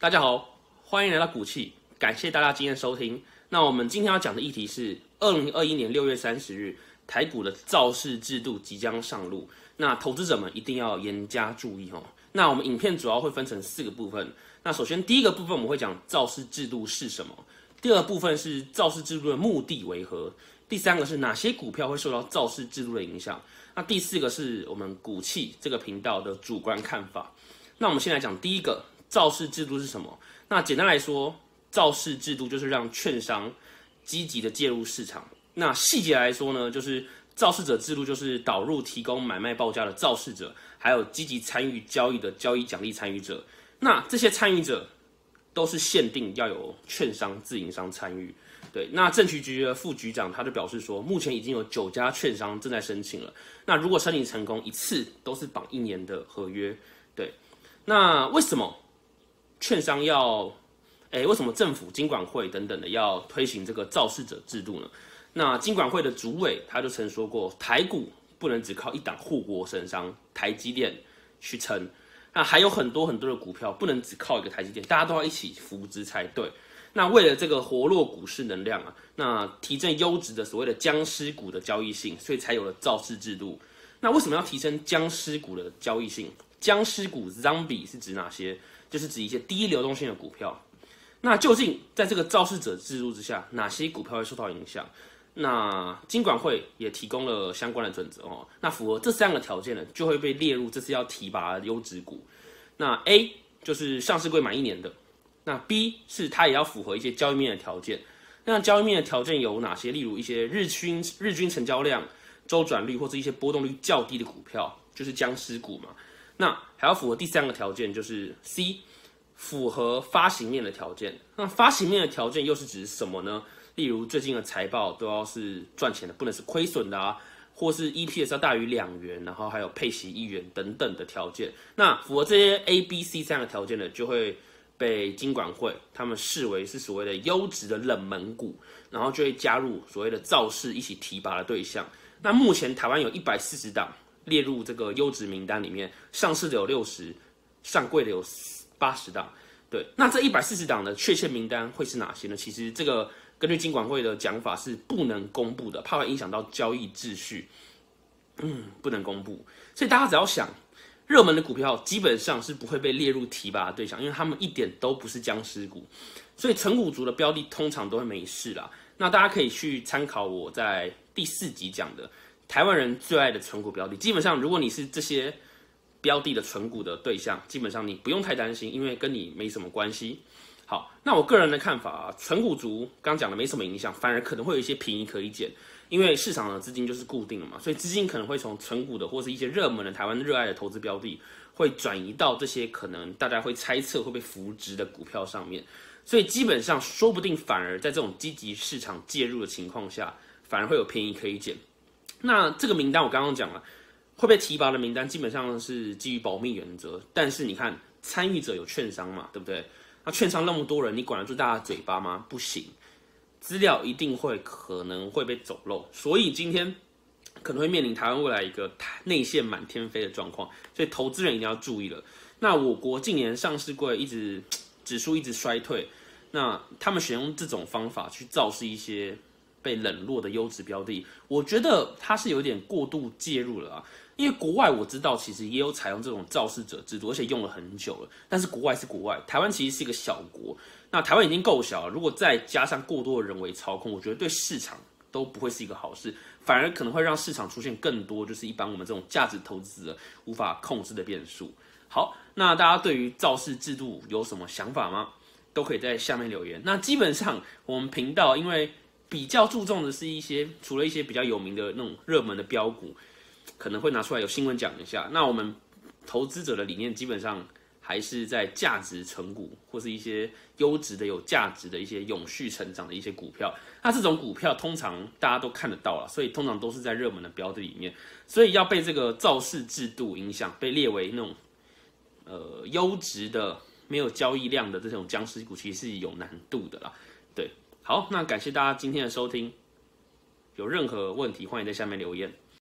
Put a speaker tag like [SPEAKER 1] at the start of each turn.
[SPEAKER 1] 大家好，欢迎来到股气，感谢大家今天收听。那我们今天要讲的议题是二零二一年六月三十日台股的造市制度即将上路，那投资者们一定要严加注意哦。那我们影片主要会分成四个部分。那首先第一个部分我们会讲造市制度是什么，第二部分是造市制度的目的为何，第三个是哪些股票会受到造市制度的影响，那第四个是我们股气这个频道的主观看法。那我们先来讲第一个。造市制度是什么？那简单来说，造市制度就是让券商积极的介入市场。那细节来说呢，就是造市者制度就是导入提供买卖报价的造市者，还有积极参与交易的交易奖励参与者。那这些参与者都是限定要有券商自营商参与。对，那政局局的副局长他就表示说，目前已经有九家券商正在申请了。那如果申请成功，一次都是绑一年的合约。对，那为什么？券商要，哎，为什么政府、金管会等等的要推行这个造市者制度呢？那金管会的主委他就曾说过，台股不能只靠一档护国神商台积电去撑，那还有很多很多的股票不能只靠一个台积电，大家都要一起扶植才对。那为了这个活络股市能量啊，那提振优质的所谓的僵尸股的交易性，所以才有了造市制度。那为什么要提升僵尸股的交易性？僵尸股 （zombie） 是指哪些？就是指一些低流动性的股票，那究竟在这个造市者制度之下，哪些股票会受到影响？那金管会也提供了相关的准则哦。那符合这三个条件呢，就会被列入这次要提拔优质股。那 A 就是上市柜满一年的，那 B 是它也要符合一些交易面的条件。那交易面的条件有哪些？例如一些日均日均成交量、周转率或者一些波动率较低的股票，就是僵尸股嘛。那还要符合第三个条件，就是 C，符合发行面的条件。那发行面的条件又是指什么呢？例如最近的财报都要是赚钱的，不能是亏损的啊，或是 EPS 要大于两元，然后还有配息一元等等的条件。那符合这些 A、B、C 三个条件的，就会被金管会他们视为是所谓的优质的冷门股，然后就会加入所谓的造势一起提拔的对象。那目前台湾有一百四十档。列入这个优质名单里面，上市的有六十，上柜的有八十档。对，那这一百四十档的确切名单会是哪些呢？其实这个根据金管会的讲法是不能公布的，怕会影响到交易秩序。嗯，不能公布。所以大家只要想，热门的股票基本上是不会被列入提拔的对象，因为他们一点都不是僵尸股。所以成股族的标的通常都会没事啦。那大家可以去参考我在第四集讲的。台湾人最爱的存股标的，基本上如果你是这些标的的存股的对象，基本上你不用太担心，因为跟你没什么关系。好，那我个人的看法啊，存股族刚讲的没什么影响，反而可能会有一些便宜可以捡，因为市场的资金就是固定的嘛，所以资金可能会从存股的或是一些热门的台湾热爱的投资标的，会转移到这些可能大家会猜测会被扶植的股票上面，所以基本上说不定反而在这种积极市场介入的情况下，反而会有便宜可以捡。那这个名单我刚刚讲了，会被提拔的名单基本上是基于保密原则。但是你看，参与者有券商嘛，对不对？那券商那么多人，你管得住大家嘴巴吗？不行，资料一定会可能会被走漏。所以今天可能会面临台湾未来一个内线满天飞的状况，所以投资人一定要注意了。那我国近年上市柜一直指数一直衰退，那他们选用这种方法去造势一些。被冷落的优质标的，我觉得它是有点过度介入了啊。因为国外我知道其实也有采用这种肇事者制度，而且用了很久了。但是国外是国外，台湾其实是一个小国，那台湾已经够小了。如果再加上过多的人为操控，我觉得对市场都不会是一个好事，反而可能会让市场出现更多就是一般我们这种价值投资者无法控制的变数。好，那大家对于肇事制度有什么想法吗？都可以在下面留言。那基本上我们频道因为。比较注重的是一些，除了一些比较有名的那种热门的标股，可能会拿出来有新闻讲一下。那我们投资者的理念基本上还是在价值成股，或是一些优质的、有价值的一些永续成长的一些股票。那这种股票通常大家都看得到了，所以通常都是在热门的标的里面。所以要被这个造势制度影响，被列为那种呃优质的、没有交易量的这种僵尸股，其实是有难度的啦。对，好，那感谢大家今天的收听，有任何问题欢迎在下面留言。